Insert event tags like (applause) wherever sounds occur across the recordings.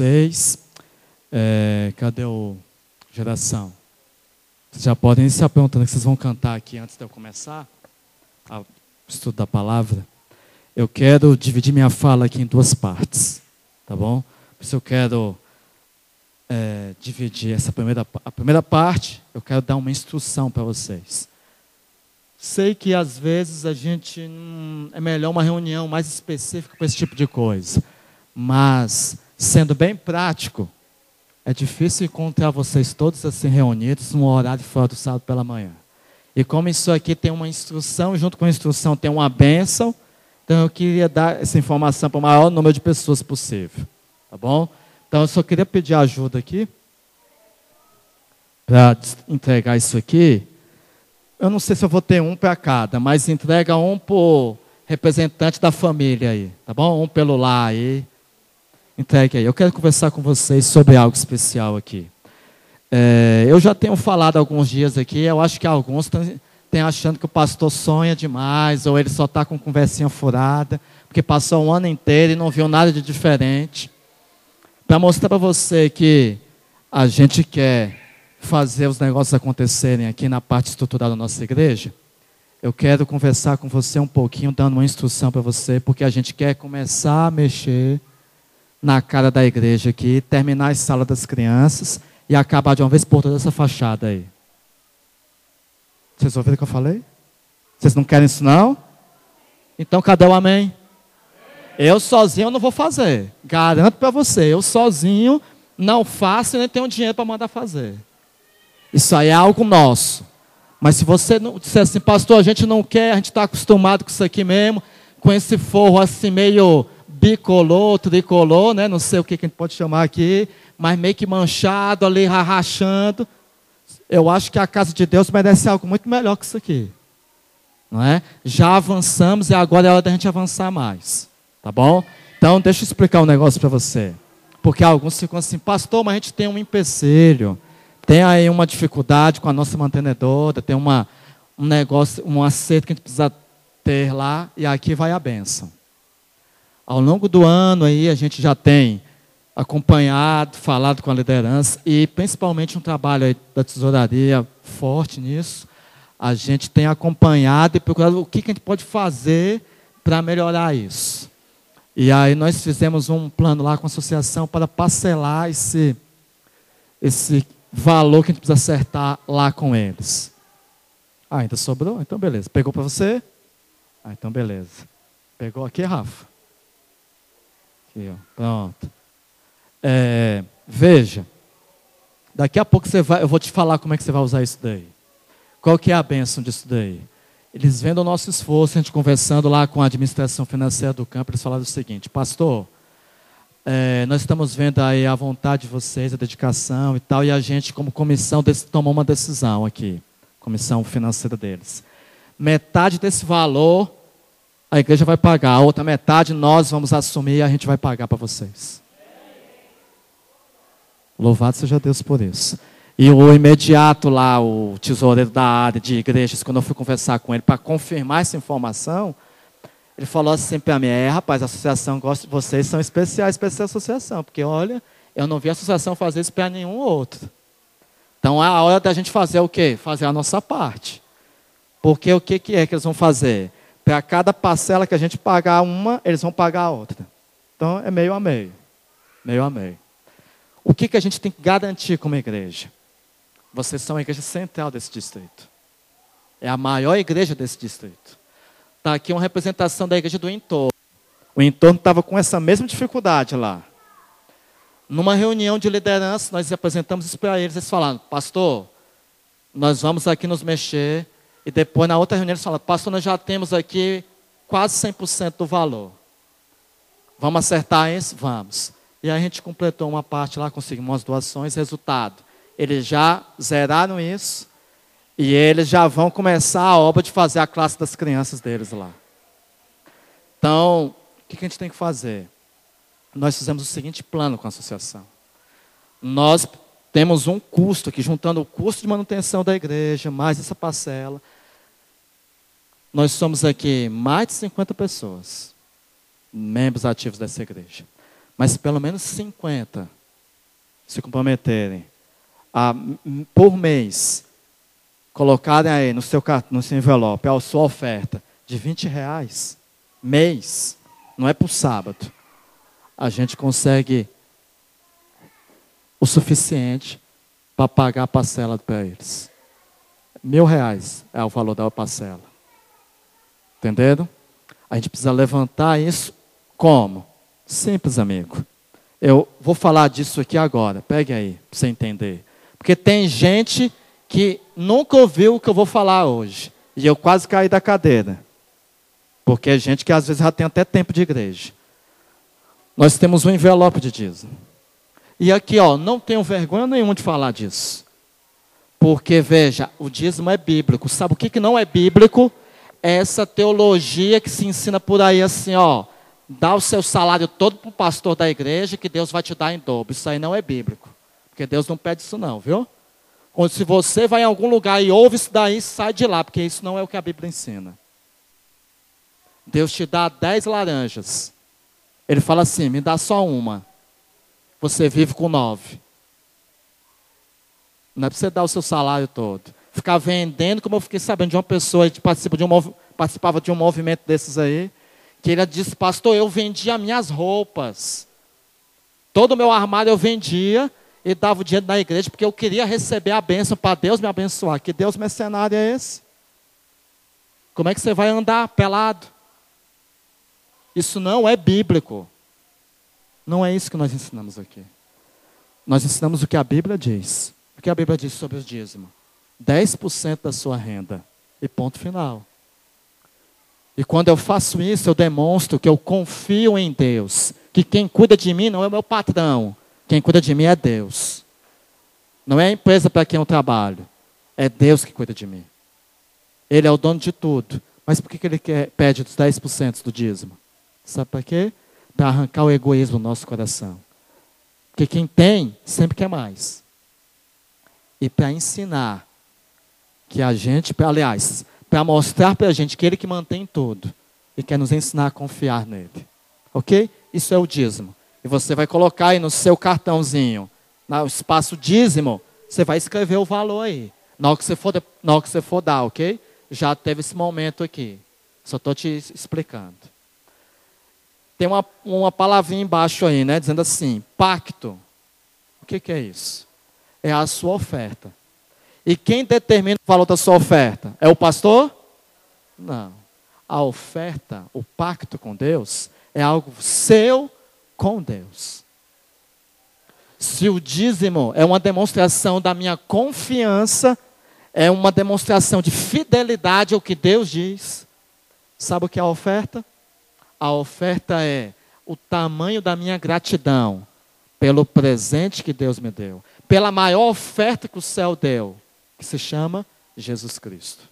vocês. É, cadê o geração? Vocês já podem iniciar perguntando o que vocês vão cantar aqui antes de eu começar o estudo da palavra. Eu quero dividir minha fala aqui em duas partes, tá bom? Por isso eu quero é, dividir essa primeira a primeira parte. Eu quero dar uma instrução para vocês. Sei que às vezes a gente hum, é melhor uma reunião mais específica para esse tipo de coisa, mas sendo bem prático, é difícil encontrar vocês todos assim reunidos num horário fora do sábado pela manhã. E como isso aqui tem uma instrução, junto com a instrução tem uma bênção, então eu queria dar essa informação para o maior número de pessoas possível. Tá bom? Então eu só queria pedir ajuda aqui para entregar isso aqui. Eu não sei se eu vou ter um para cada, mas entrega um por representante da família aí, tá bom? Um pelo lá aí. Entregue aí. Eu quero conversar com vocês sobre algo especial aqui. É, eu já tenho falado alguns dias aqui, eu acho que alguns têm achando que o pastor sonha demais, ou ele só está com conversinha furada, porque passou um ano inteiro e não viu nada de diferente. Para mostrar para você que a gente quer fazer os negócios acontecerem aqui na parte estrutural da nossa igreja, eu quero conversar com você um pouquinho, dando uma instrução para você, porque a gente quer começar a mexer na cara da igreja aqui, terminar a sala das crianças e acabar de uma vez por todas essa fachada aí. Vocês ouviram o que eu falei? Vocês não querem isso não? Então cadê o amém? Eu sozinho não vou fazer. Garanto para você, eu sozinho não faço e nem tenho dinheiro para mandar fazer. Isso aí é algo nosso. Mas se você não disser assim, pastor, a gente não quer, a gente está acostumado com isso aqui mesmo, com esse forro assim meio bicolor, tricolor, né? Não sei o que, a gente pode chamar aqui mas meio que manchado ali, rachando. Eu acho que a casa de Deus merece algo muito melhor que isso aqui. Não é? Já avançamos e agora é hora da gente avançar mais. Tá bom? Então, deixa eu explicar um negócio para você. Porque alguns ficam assim, pastor, mas a gente tem um empecilho. Tem aí uma dificuldade com a nossa mantenedora, tem uma, um negócio, um acerto que a gente precisa ter lá, e aqui vai a bênção. Ao longo do ano aí, a gente já tem acompanhado, falado com a liderança e principalmente um trabalho da tesouraria forte nisso. A gente tem acompanhado e procurado o que, que a gente pode fazer para melhorar isso. E aí nós fizemos um plano lá com a associação para parcelar esse, esse valor que a gente precisa acertar lá com eles. Ah, ainda sobrou? Então beleza. Pegou para você? Ah, então beleza. Pegou aqui, Rafa? Aqui, ó. Pronto. É, veja, daqui a pouco você vai, eu vou te falar como é que você vai usar isso daí. Qual que é a bênção disso daí? Eles vendo o nosso esforço, a gente conversando lá com a administração financeira do campo, eles falaram o seguinte, pastor, é, nós estamos vendo aí a vontade de vocês, a dedicação e tal, e a gente, como comissão, tomou uma decisão aqui, comissão financeira deles. Metade desse valor a igreja vai pagar, a outra metade nós vamos assumir e a gente vai pagar para vocês. Louvado seja Deus por isso. E o imediato lá, o tesoureiro da área de igrejas, quando eu fui conversar com ele para confirmar essa informação, ele falou assim para mim: é, rapaz, a associação gosta vocês, são especiais para essa associação, porque olha, eu não vi a associação fazer isso para nenhum outro. Então é a hora da gente fazer o quê? Fazer a nossa parte. Porque o que, que é que eles vão fazer? Para cada parcela que a gente pagar uma, eles vão pagar a outra. Então é meio a meio. Meio a meio. O que, que a gente tem que garantir como igreja? Vocês são a igreja central desse distrito. É a maior igreja desse distrito. Está aqui uma representação da igreja do entorno. O entorno estava com essa mesma dificuldade lá. Numa reunião de liderança, nós apresentamos isso para eles. Eles falaram, pastor, nós vamos aqui nos mexer. E depois, na outra reunião, eles falaram, pastor, nós já temos aqui quase 100% do valor. Vamos acertar isso? Vamos. E a gente completou uma parte lá, conseguimos umas doações, resultado. Eles já zeraram isso e eles já vão começar a obra de fazer a classe das crianças deles lá. Então, o que a gente tem que fazer? Nós fizemos o seguinte plano com a associação. Nós temos um custo aqui, juntando o custo de manutenção da igreja, mais essa parcela. Nós somos aqui mais de 50 pessoas, membros ativos dessa igreja. mas pelo menos 50 se comprometerem a, por mês, colocarem aí no seu, no seu envelope a sua oferta de 20 reais, mês, não é por sábado, a gente consegue o suficiente para pagar a parcela para eles. Mil reais é o valor da parcela. Entenderam? A gente precisa levantar isso como? Simples, amigo. Eu vou falar disso aqui agora. Pegue aí, para você entender. Porque tem gente que nunca ouviu o que eu vou falar hoje. E eu quase caí da cadeira. Porque é gente que às vezes já tem até tempo de igreja. Nós temos um envelope de dízimo. E aqui, ó, não tenho vergonha nenhuma de falar disso. Porque, veja, o dízimo é bíblico. Sabe o que, que não é bíblico? É essa teologia que se ensina por aí assim, ó. Dá o seu salário todo para o pastor da igreja que Deus vai te dar em dobro. Isso aí não é bíblico. Porque Deus não pede isso não, viu? Quando se você vai em algum lugar e ouve isso daí, sai de lá, porque isso não é o que a Bíblia ensina. Deus te dá dez laranjas. Ele fala assim, me dá só uma você vive com nove. Não é para você dar o seu salário todo. Ficar vendendo, como eu fiquei sabendo de uma pessoa que participa de um, participava de um movimento desses aí, que ele disse, pastor, eu vendia minhas roupas. Todo o meu armário eu vendia e dava o dinheiro na igreja, porque eu queria receber a bênção para Deus me abençoar. Que Deus mercenário é esse? Como é que você vai andar pelado? Isso não é bíblico. Não é isso que nós ensinamos aqui. Nós ensinamos o que a Bíblia diz. O que a Bíblia diz sobre o dízimo? 10% da sua renda. E ponto final. E quando eu faço isso, eu demonstro que eu confio em Deus. Que quem cuida de mim não é o meu patrão. Quem cuida de mim é Deus. Não é a empresa para quem eu trabalho. É Deus que cuida de mim. Ele é o dono de tudo. Mas por que ele quer, pede os 10% do dízimo? Sabe para quê? Para arrancar o egoísmo do nosso coração. Porque quem tem sempre quer mais. E para ensinar que a gente, aliás, para mostrar para a gente que Ele que mantém tudo e quer nos ensinar a confiar nele. Ok? Isso é o dízimo. E você vai colocar aí no seu cartãozinho, no espaço dízimo, você vai escrever o valor aí. Na hora que você for, na hora que você for dar, ok? Já teve esse momento aqui. Só estou te explicando tem uma, uma palavrinha embaixo aí, né? Dizendo assim: pacto. O que, que é isso? É a sua oferta. E quem determina o valor da sua oferta? É o pastor? Não. A oferta, o pacto com Deus, é algo seu com Deus. Se o dízimo é uma demonstração da minha confiança, é uma demonstração de fidelidade ao que Deus diz, sabe o que é a oferta? A oferta é o tamanho da minha gratidão pelo presente que Deus me deu, pela maior oferta que o céu deu, que se chama Jesus Cristo.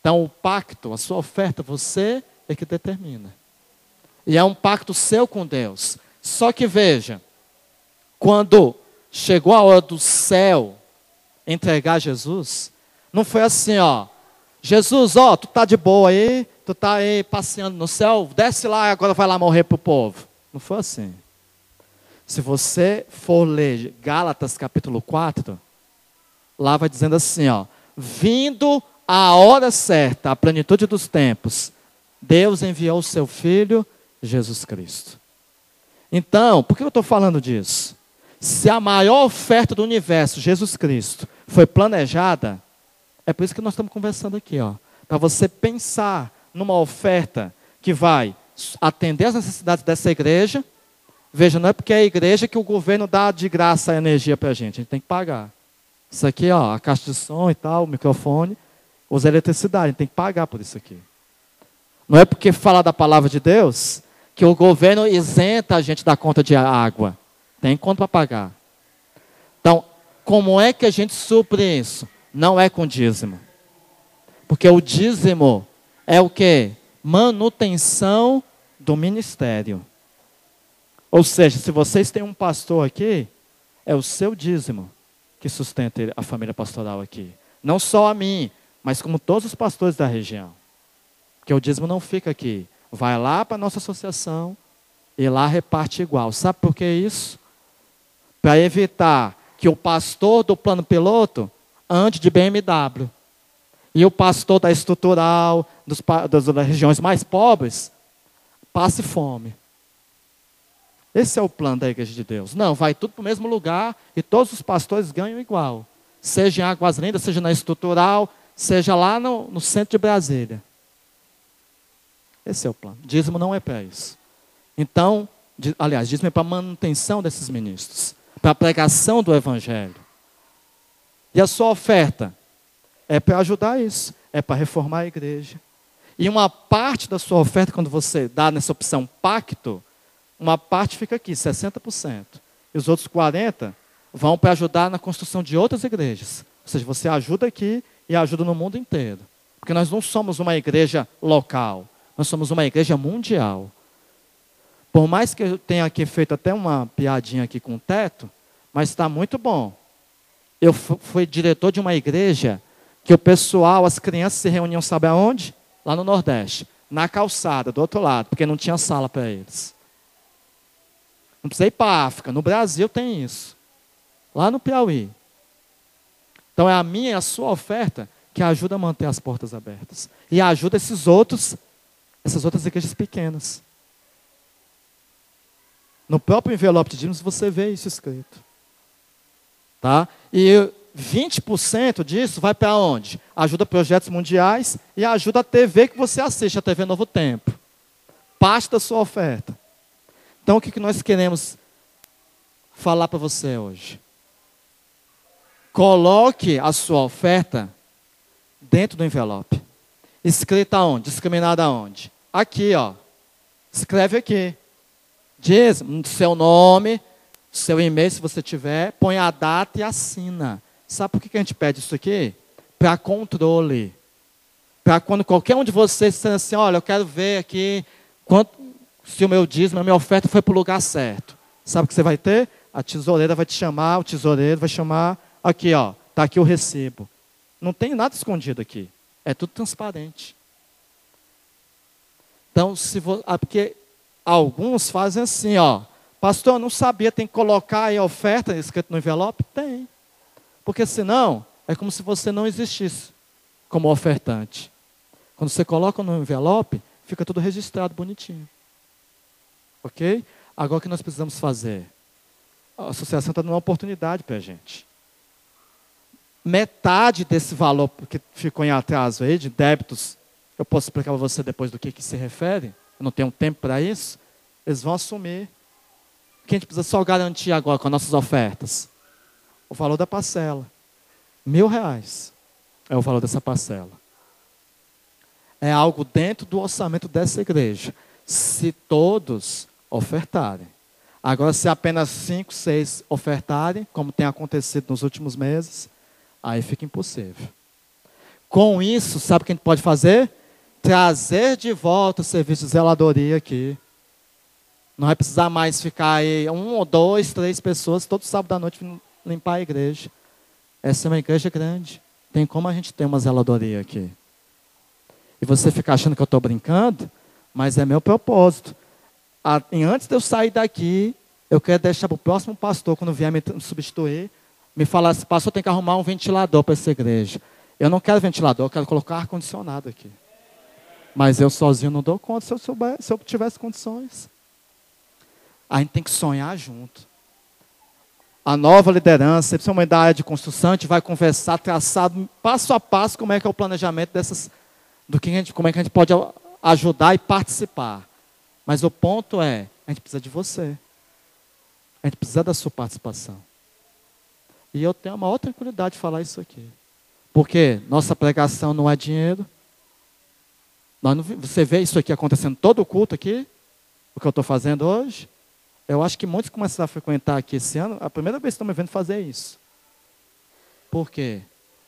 Então, o pacto, a sua oferta, você é que determina. E é um pacto seu com Deus. Só que veja, quando chegou a hora do céu entregar Jesus, não foi assim, ó. Jesus, ó, tu tá de boa aí, tu está aí passeando no céu, desce lá e agora vai lá morrer para o povo. Não foi assim. Se você for ler Gálatas capítulo 4, lá vai dizendo assim, ó, vindo a hora certa, a plenitude dos tempos, Deus enviou o seu filho Jesus Cristo. Então, por que eu estou falando disso? Se a maior oferta do universo, Jesus Cristo, foi planejada, é por isso que nós estamos conversando aqui, ó, para você pensar numa oferta que vai atender as necessidades dessa igreja. Veja, não é porque é a igreja que o governo dá de graça a energia para a gente, a gente tem que pagar. Isso aqui, ó, a caixa de som e tal, o microfone, usa eletricidade, a gente tem que pagar por isso aqui. Não é porque falar da palavra de Deus que o governo isenta a gente da conta de água. Tem conta para pagar. Então, como é que a gente supre isso? Não é com dízimo. Porque o dízimo é o que? Manutenção do ministério. Ou seja, se vocês têm um pastor aqui, é o seu dízimo que sustenta a família pastoral aqui. Não só a mim, mas como todos os pastores da região. Porque o dízimo não fica aqui. Vai lá para a nossa associação E lá reparte igual. Sabe por que isso? Para evitar que o pastor do plano piloto ande de BMW. E o pastor da estrutural, dos, das regiões mais pobres, passe fome. Esse é o plano da igreja de Deus. Não, vai tudo para o mesmo lugar e todos os pastores ganham igual. Seja em Águas Lindas, seja na estrutural, seja lá no, no centro de Brasília. Esse é o plano. Dízimo não é para isso. Então, aliás, dízimo é para a manutenção desses ministros, para a pregação do evangelho. E a sua oferta é para ajudar isso, é para reformar a igreja. E uma parte da sua oferta, quando você dá nessa opção pacto, uma parte fica aqui, 60%. E os outros 40% vão para ajudar na construção de outras igrejas. Ou seja, você ajuda aqui e ajuda no mundo inteiro. Porque nós não somos uma igreja local, nós somos uma igreja mundial. Por mais que eu tenha aqui feito até uma piadinha aqui com o teto, mas está muito bom. Eu fui diretor de uma igreja que o pessoal, as crianças se reuniam, sabe aonde? Lá no Nordeste, na calçada, do outro lado, porque não tinha sala para eles. Não precisa ir para a África, no Brasil tem isso. Lá no Piauí. Então é a minha e a sua oferta que ajuda a manter as portas abertas. E ajuda esses outros, essas outras igrejas pequenas. No próprio envelope de dízimos você vê isso escrito. Tá? E 20% disso vai para onde? Ajuda projetos mundiais e ajuda a TV que você assiste, a TV Novo Tempo. Parte da sua oferta. Então, o que nós queremos falar para você hoje? Coloque a sua oferta dentro do envelope. Escrita onde? Discriminada onde? Aqui, ó. Escreve aqui. Diz seu nome, seu e-mail, se você tiver, põe a data e assina. Sabe por que a gente pede isso aqui? Para controle. Para quando qualquer um de vocês disser assim, olha, eu quero ver aqui quanto, se o meu dízimo, a minha oferta foi para o lugar certo. Sabe o que você vai ter? A tesoureira vai te chamar, o tesoureiro vai chamar, aqui ó, está aqui o recibo. Não tem nada escondido aqui. É tudo transparente. Então, se vo, ah, porque alguns fazem assim, ó, pastor, eu não sabia, tem que colocar aí a oferta escrito no envelope? Tem. Porque senão, é como se você não existisse como ofertante. Quando você coloca no envelope, fica tudo registrado bonitinho. Ok? Agora o que nós precisamos fazer? A associação está dando uma oportunidade para a gente. Metade desse valor que ficou em atraso aí, de débitos, eu posso explicar para você depois do que, que se refere, eu não tenho tempo para isso, eles vão assumir. O que a gente precisa só garantir agora com as nossas ofertas? O valor da parcela. Mil reais é o valor dessa parcela. É algo dentro do orçamento dessa igreja. Se todos ofertarem. Agora, se apenas cinco, seis ofertarem, como tem acontecido nos últimos meses, aí fica impossível. Com isso, sabe o que a gente pode fazer? Trazer de volta o serviço de zeladoria aqui. Não vai precisar mais ficar aí um ou dois, três pessoas todo sábado à noite limpar a igreja. Essa é uma igreja grande. Tem como a gente ter uma zeladoria aqui. E você fica achando que eu estou brincando, mas é meu propósito. Antes de eu sair daqui, eu quero deixar para o próximo pastor, quando vier me substituir, me falar assim, pastor, tem que arrumar um ventilador para essa igreja. Eu não quero ventilador, eu quero colocar ar-condicionado aqui. Mas eu sozinho não dou conta se eu, souber, se eu tivesse condições. A gente tem que sonhar junto a nova liderança, a uma ideia de construção, a gente vai conversar, traçado passo a passo como é que é o planejamento dessas, do que a gente, como é que a gente pode ajudar e participar. Mas o ponto é, a gente precisa de você. A gente precisa da sua participação. E eu tenho a maior tranquilidade de falar isso aqui. Porque nossa pregação não é dinheiro. Não, você vê isso aqui acontecendo todo o culto aqui? O que eu estou fazendo hoje? Eu acho que muitos começaram a frequentar aqui esse ano, a primeira vez que estão me vendo fazer isso. Por quê?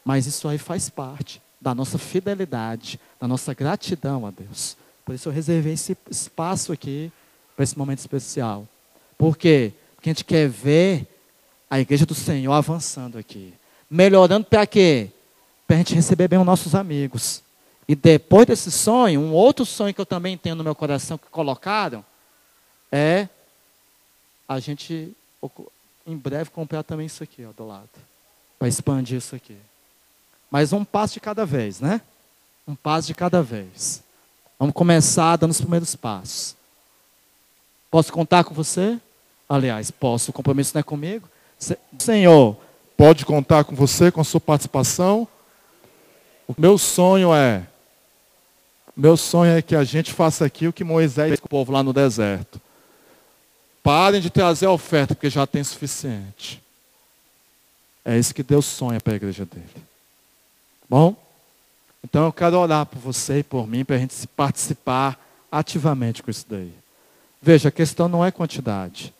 Mas isso aí faz parte da nossa fidelidade, da nossa gratidão a Deus. Por isso eu reservei esse espaço aqui para esse momento especial. Por quê? Porque a gente quer ver a igreja do Senhor avançando aqui. Melhorando para quê? Para a gente receber bem os nossos amigos. E depois desse sonho, um outro sonho que eu também tenho no meu coração que colocaram, é a gente em breve comprar também isso aqui, ó, do lado. Para expandir isso aqui. Mas um passo de cada vez, né? Um passo de cada vez. Vamos começar dando os primeiros passos. Posso contar com você? Aliás, posso, o compromisso não é comigo. Senhor, pode contar com você, com a sua participação. O meu sonho é, meu sonho é que a gente faça aqui o que Moisés fez com o povo lá no deserto. Parem de trazer a oferta, porque já tem suficiente. É isso que Deus sonha para a igreja dele. Bom? Então eu quero orar por você e por mim, para a gente participar ativamente com isso daí. Veja, a questão não é quantidade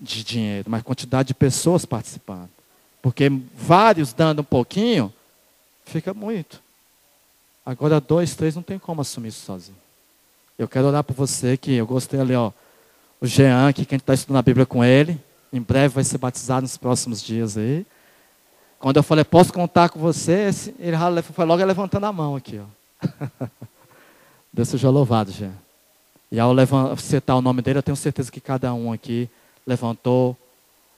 de dinheiro, mas quantidade de pessoas participando. Porque vários dando um pouquinho, fica muito. Agora dois, três não tem como assumir isso sozinho. Eu quero orar por você que eu gostei ali, ó. O Jean, que quem está estudando a Bíblia com ele, em breve vai ser batizado nos próximos dias aí. Quando eu falei, posso contar com você, ele foi logo levantando a mão aqui, ó. (laughs) Deus seja louvado, Jean. E ao citar o nome dele, eu tenho certeza que cada um aqui levantou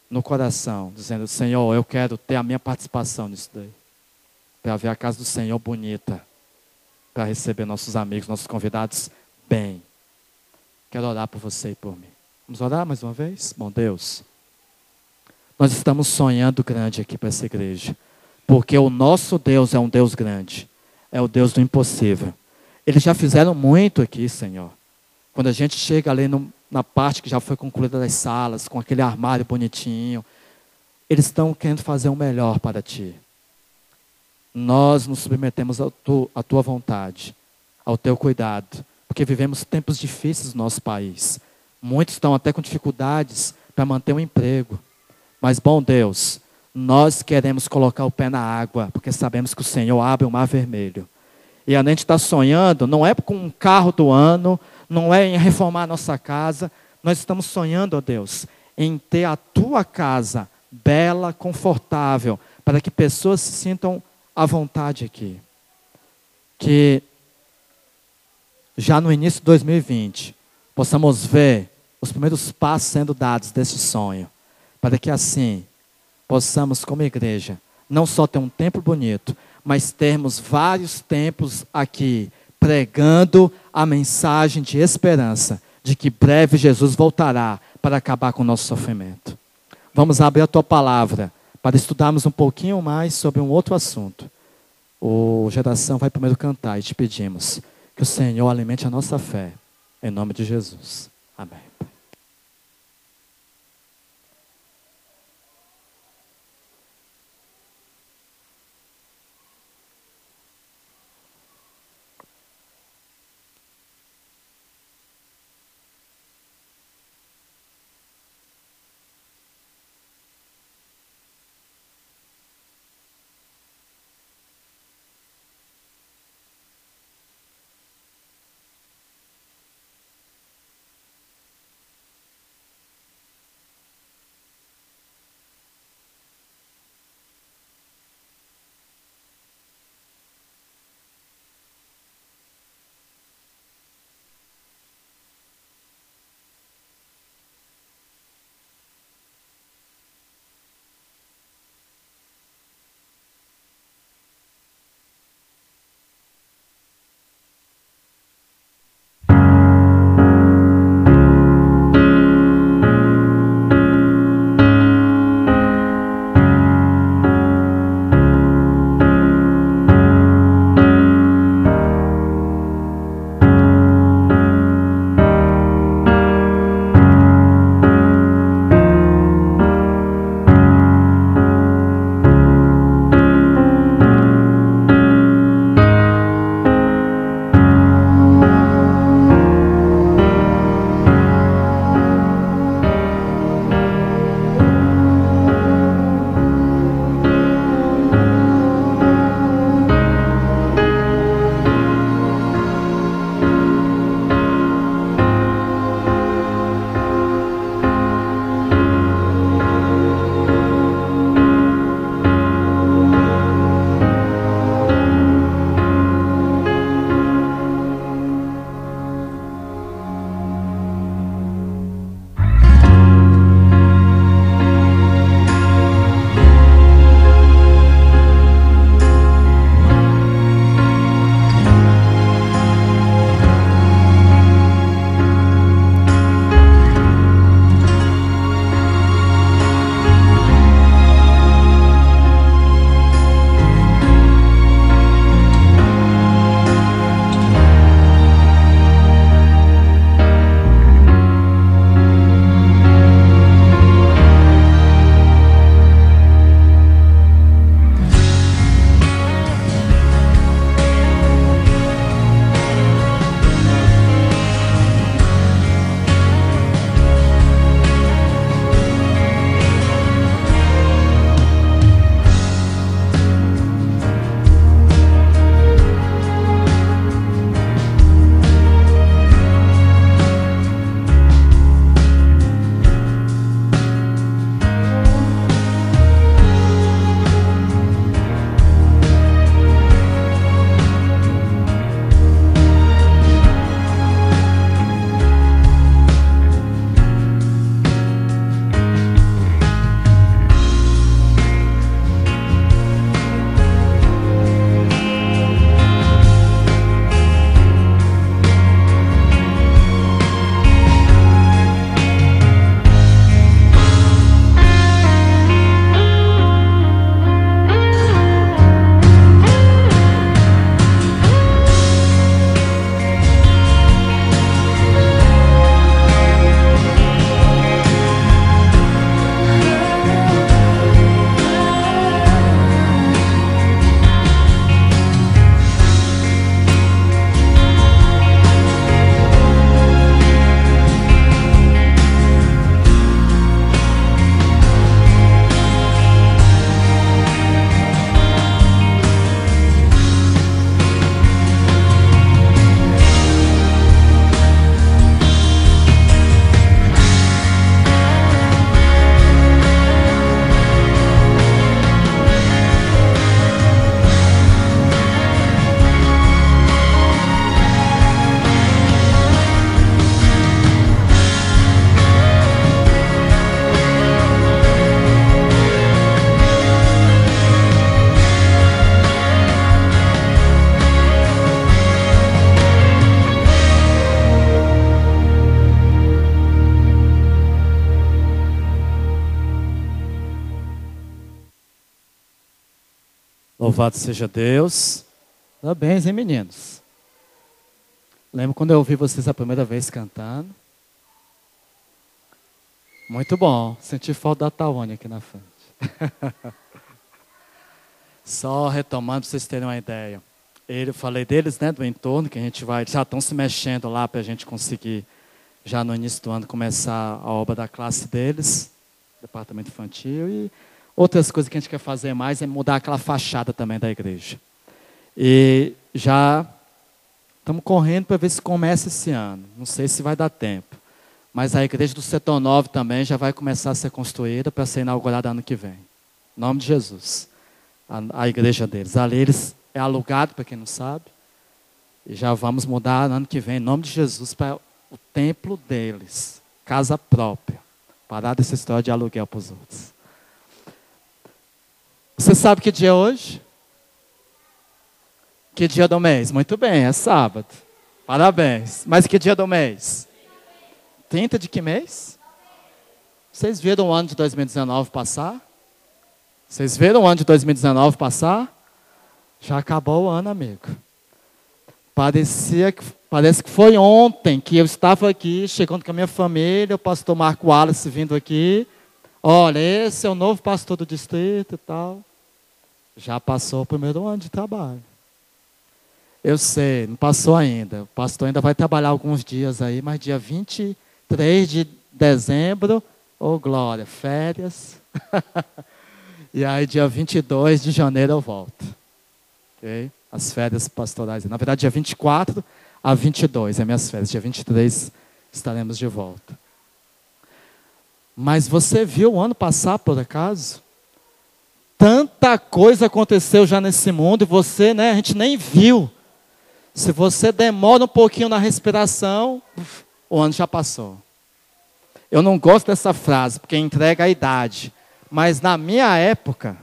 no coração, dizendo: Senhor, eu quero ter a minha participação nisso daí. Para ver a casa do Senhor bonita. Para receber nossos amigos, nossos convidados bem. Quero orar por você e por mim. Vamos orar mais uma vez? Bom Deus, nós estamos sonhando grande aqui para essa igreja. Porque o nosso Deus é um Deus grande. É o Deus do impossível. Eles já fizeram muito aqui, Senhor. Quando a gente chega ali no, na parte que já foi concluída das salas, com aquele armário bonitinho, eles estão querendo fazer o melhor para ti. Nós nos submetemos à tu, tua vontade, ao teu cuidado, porque vivemos tempos difíceis no nosso país. Muitos estão até com dificuldades para manter um emprego. Mas, bom Deus, nós queremos colocar o pé na água, porque sabemos que o Senhor abre o mar vermelho. E a gente está sonhando, não é com um carro do ano, não é em reformar a nossa casa. Nós estamos sonhando, ó Deus, em ter a tua casa bela, confortável, para que pessoas se sintam à vontade aqui. Que já no início de 2020 possamos ver os primeiros passos sendo dados desse sonho, para que assim possamos, como igreja, não só ter um templo bonito, mas termos vários templos aqui pregando a mensagem de esperança de que breve Jesus voltará para acabar com o nosso sofrimento. Vamos abrir a tua palavra para estudarmos um pouquinho mais sobre um outro assunto. O geração vai primeiro cantar e te pedimos que o Senhor alimente a nossa fé. Em nome de Jesus. Amém. Louvado seja Deus. Parabéns, hein, meninos? Lembro quando eu ouvi vocês a primeira vez cantando. Muito bom. Senti falta da Tawane aqui na frente. (laughs) Só retomando vocês terem uma ideia. Ele, falei deles, né, do entorno, que a gente vai, já estão se mexendo lá para a gente conseguir, já no início do ano, começar a obra da classe deles, departamento infantil. E Outras coisas que a gente quer fazer mais é mudar aquela fachada também da igreja. E já estamos correndo para ver se começa esse ano. Não sei se vai dar tempo. Mas a igreja do setor 9 também já vai começar a ser construída para ser inaugurada ano que vem. Em nome de Jesus. A, a igreja deles. Ali eles é alugado, para quem não sabe. E já vamos mudar ano que vem, em nome de Jesus, para o templo deles. Casa própria. Parar dessa história de aluguel para os outros. Você sabe que dia é hoje? Que dia do mês? Muito bem, é sábado. Parabéns. Mas que dia do mês? 30 de que mês? Vocês viram o ano de 2019 passar? Vocês viram o ano de 2019 passar? Já acabou o ano, amigo. Parecia que, parece que foi ontem que eu estava aqui, chegando com a minha família, o pastor Marco Wallace vindo aqui. Olha, esse é o novo pastor do distrito e tal. Já passou o primeiro ano de trabalho. Eu sei, não passou ainda. O pastor ainda vai trabalhar alguns dias aí, mas dia 23 de dezembro, ô oh, glória, férias. (laughs) e aí dia 22 de janeiro eu volto. Ok? As férias pastorais. Na verdade, dia 24 a 22 é minhas férias. Dia 23 estaremos de volta. Mas você viu o ano passar, por acaso? Tanta coisa aconteceu já nesse mundo e você, né, a gente nem viu. Se você demora um pouquinho na respiração, o ano já passou. Eu não gosto dessa frase, porque entrega a idade. Mas na minha época,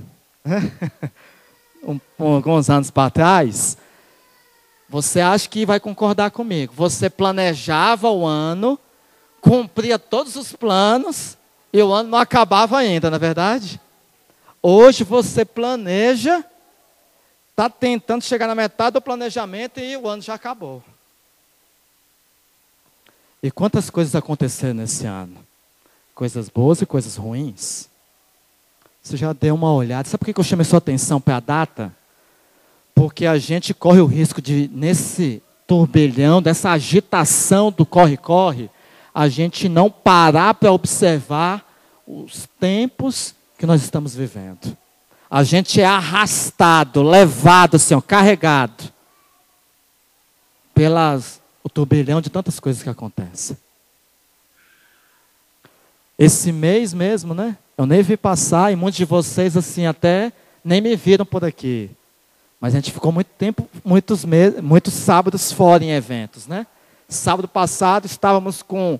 (laughs) um, alguns anos para trás, você acha que vai concordar comigo. Você planejava o ano, cumpria todos os planos, e o ano não acabava ainda, na é verdade? Hoje você planeja, está tentando chegar na metade do planejamento e o ano já acabou. E quantas coisas aconteceram nesse ano? Coisas boas e coisas ruins. Você já deu uma olhada. Sabe por que eu chamei sua atenção para a data? Porque a gente corre o risco de, nesse turbilhão, dessa agitação do corre-corre, a gente não parar para observar os tempos que nós estamos vivendo. A gente é arrastado, levado, ó, carregado pelas o turbilhão de tantas coisas que acontecem. Esse mês mesmo, né? Eu nem vi passar e muitos de vocês assim até nem me viram por aqui. Mas a gente ficou muito tempo, muitos meses, muitos sábados fora em eventos, né? Sábado passado estávamos com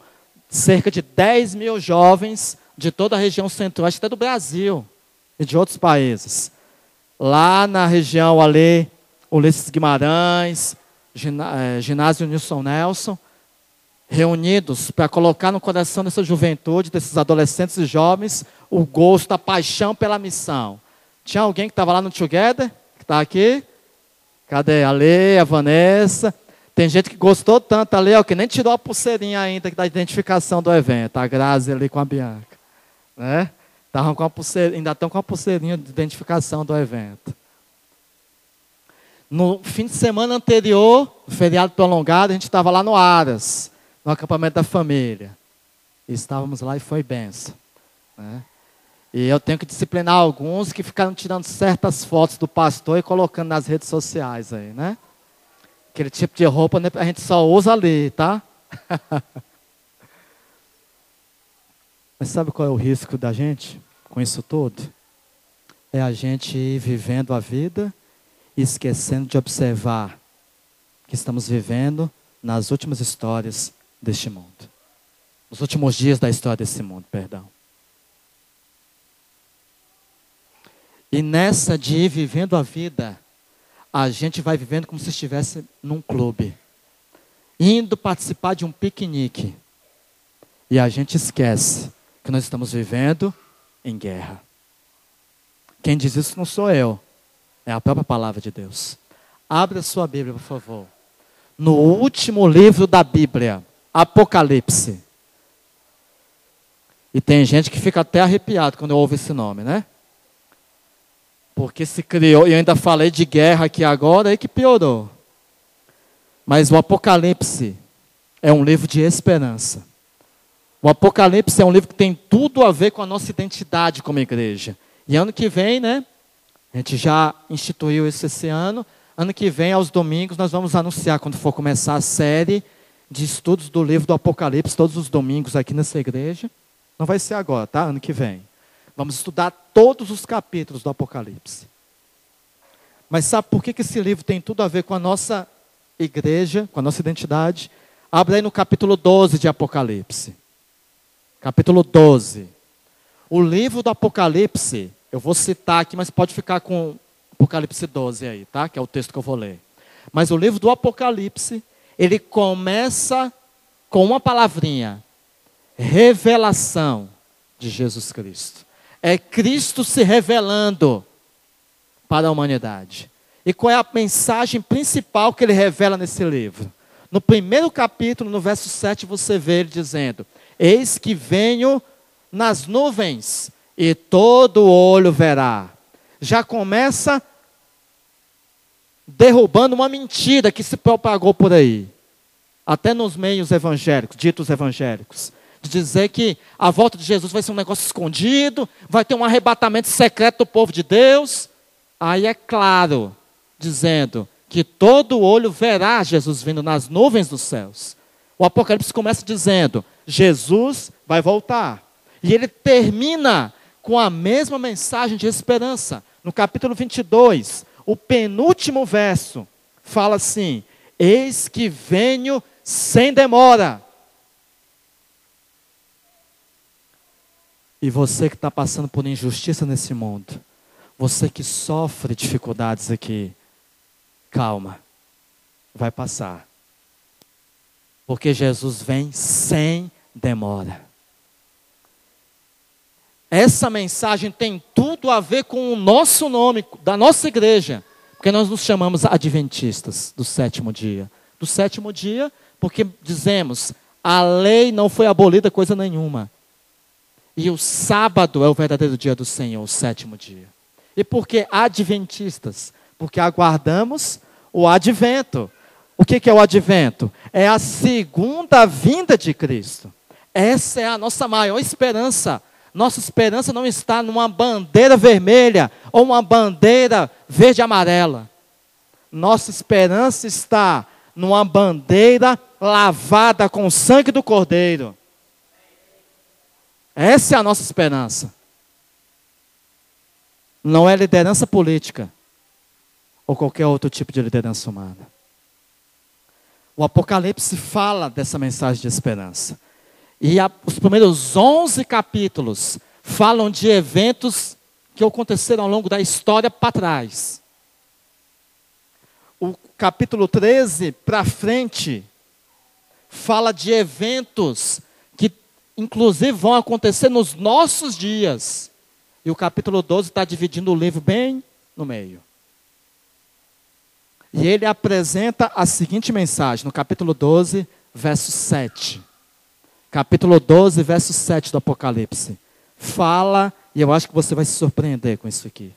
cerca de 10 mil jovens de toda a região central, até do Brasil e de outros países. Lá na região ali, Ulisses Guimarães, eh, ginásio Nilson Nelson, reunidos para colocar no coração dessa juventude, desses adolescentes e jovens, o gosto, a paixão pela missão. Tinha alguém que estava lá no Together, que está aqui? Cadê? A Lê, a Vanessa. Tem gente que gostou tanto ali, que nem tirou a pulseirinha ainda da identificação do evento. A Grazi ali com a Bianca né? Estavam com a pulseira, ainda estão com a pulseirinha de identificação do evento. No fim de semana anterior, feriado prolongado, a gente estava lá no Aras, no acampamento da família. E estávamos lá e foi benção. Né? E eu tenho que disciplinar alguns que ficaram tirando certas fotos do pastor e colocando nas redes sociais aí, né? Aquele tipo de roupa né, a gente só usa ali, tá? (laughs) Mas sabe qual é o risco da gente com isso tudo? É a gente ir vivendo a vida e esquecendo de observar que estamos vivendo nas últimas histórias deste mundo. Nos últimos dias da história desse mundo, perdão. E nessa de ir vivendo a vida, a gente vai vivendo como se estivesse num clube, indo participar de um piquenique. E a gente esquece que nós estamos vivendo em guerra. Quem diz isso não sou eu, É a própria palavra de Deus. Abra sua Bíblia, por favor. No último livro da Bíblia, Apocalipse. E tem gente que fica até arrepiado quando ouve esse nome, né? Porque se criou, e eu ainda falei de guerra aqui agora, aí que piorou. Mas o Apocalipse é um livro de esperança. O Apocalipse é um livro que tem tudo a ver com a nossa identidade como igreja. E ano que vem, né? A gente já instituiu isso esse ano. Ano que vem, aos domingos, nós vamos anunciar, quando for começar a série de estudos do livro do Apocalipse, todos os domingos aqui nessa igreja. Não vai ser agora, tá? Ano que vem. Vamos estudar todos os capítulos do Apocalipse. Mas sabe por que, que esse livro tem tudo a ver com a nossa igreja, com a nossa identidade? Abre aí no capítulo 12 de Apocalipse. Capítulo 12. O livro do Apocalipse, eu vou citar aqui, mas pode ficar com Apocalipse 12 aí, tá? Que é o texto que eu vou ler. Mas o livro do Apocalipse, ele começa com uma palavrinha: revelação de Jesus Cristo. É Cristo se revelando para a humanidade. E qual é a mensagem principal que ele revela nesse livro? No primeiro capítulo, no verso 7, você vê ele dizendo: Eis que venho nas nuvens, e todo olho verá. Já começa derrubando uma mentira que se propagou por aí, até nos meios evangélicos, ditos evangélicos de dizer que a volta de Jesus vai ser um negócio escondido, vai ter um arrebatamento secreto do povo de Deus. Aí é claro, dizendo que todo olho verá Jesus vindo nas nuvens dos céus. O Apocalipse começa dizendo: Jesus vai voltar. E ele termina com a mesma mensagem de esperança. No capítulo 22, o penúltimo verso fala assim: Eis que venho sem demora. E você que está passando por injustiça nesse mundo, você que sofre dificuldades aqui, calma, vai passar. Porque Jesus vem sem demora. Essa mensagem tem tudo a ver com o nosso nome, da nossa igreja, porque nós nos chamamos adventistas do sétimo dia. Do sétimo dia, porque dizemos, a lei não foi abolida coisa nenhuma. E o sábado é o verdadeiro dia do Senhor, o sétimo dia. E por que adventistas? Porque aguardamos o advento. O que é o advento? É a segunda vinda de Cristo. Essa é a nossa maior esperança. Nossa esperança não está numa bandeira vermelha ou uma bandeira verde amarela. Nossa esperança está numa bandeira lavada com o sangue do Cordeiro. Essa é a nossa esperança. Não é liderança política ou qualquer outro tipo de liderança humana. O Apocalipse fala dessa mensagem de esperança. E a, os primeiros 11 capítulos falam de eventos que aconteceram ao longo da história para trás. O capítulo 13 para frente fala de eventos inclusive vão acontecer nos nossos dias. E o capítulo 12 está dividindo o livro bem no meio. E ele apresenta a seguinte mensagem, no capítulo 12, verso 7. Capítulo 12, verso 7 do Apocalipse. Fala, e eu acho que você vai se surpreender com isso aqui.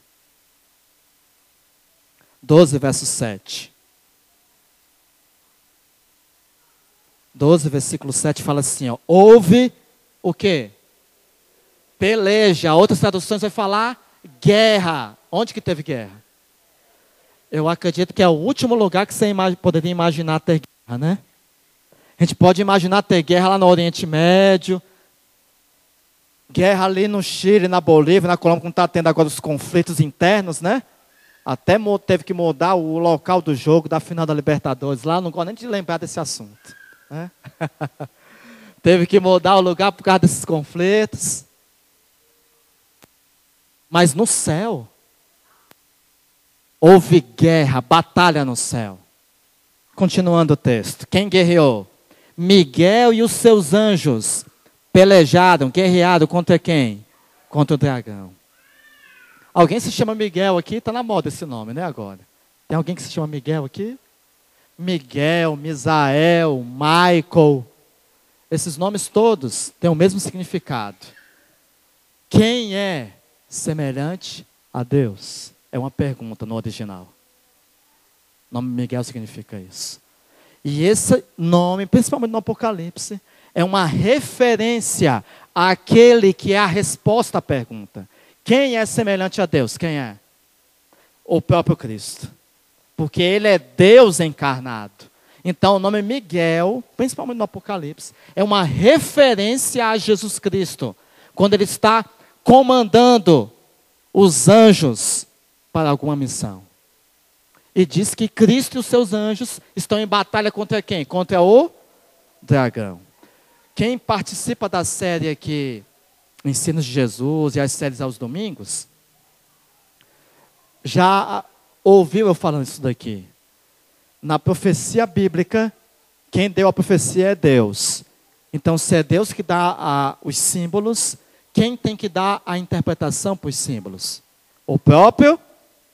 12, verso 7. 12, versículo 7 fala assim: ó, Ouve o quê? Peleja. Outras traduções vai falar guerra. Onde que teve guerra? Eu acredito que é o último lugar que você imag poderia imaginar ter guerra, né? A gente pode imaginar ter guerra lá no Oriente Médio, guerra ali no Chile, na Bolívia, na Colômbia, como está tendo agora os conflitos internos, né? Até teve que mudar o local do jogo da final da Libertadores lá, não gosto nem de lembrar desse assunto. Né? (laughs) Teve que mudar o lugar por causa desses conflitos. Mas no céu, houve guerra, batalha no céu. Continuando o texto. Quem guerreou? Miguel e os seus anjos pelejaram, guerrearam contra quem? Contra o dragão. Alguém se chama Miguel aqui? Está na moda esse nome, né, agora? Tem alguém que se chama Miguel aqui? Miguel, Misael, Michael. Esses nomes todos têm o mesmo significado. Quem é semelhante a Deus? É uma pergunta no original. O nome Miguel significa isso. E esse nome, principalmente no Apocalipse, é uma referência àquele que é a resposta à pergunta. Quem é semelhante a Deus? Quem é? O próprio Cristo. Porque ele é Deus encarnado. Então, o nome Miguel, principalmente no Apocalipse, é uma referência a Jesus Cristo. Quando ele está comandando os anjos para alguma missão. E diz que Cristo e os seus anjos estão em batalha contra quem? Contra o dragão. Quem participa da série aqui, Ensinos de Jesus e as séries aos domingos, já ouviu eu falando isso daqui. Na profecia bíblica, quem deu a profecia é Deus. Então, se é Deus que dá a, os símbolos, quem tem que dar a interpretação para os símbolos? O próprio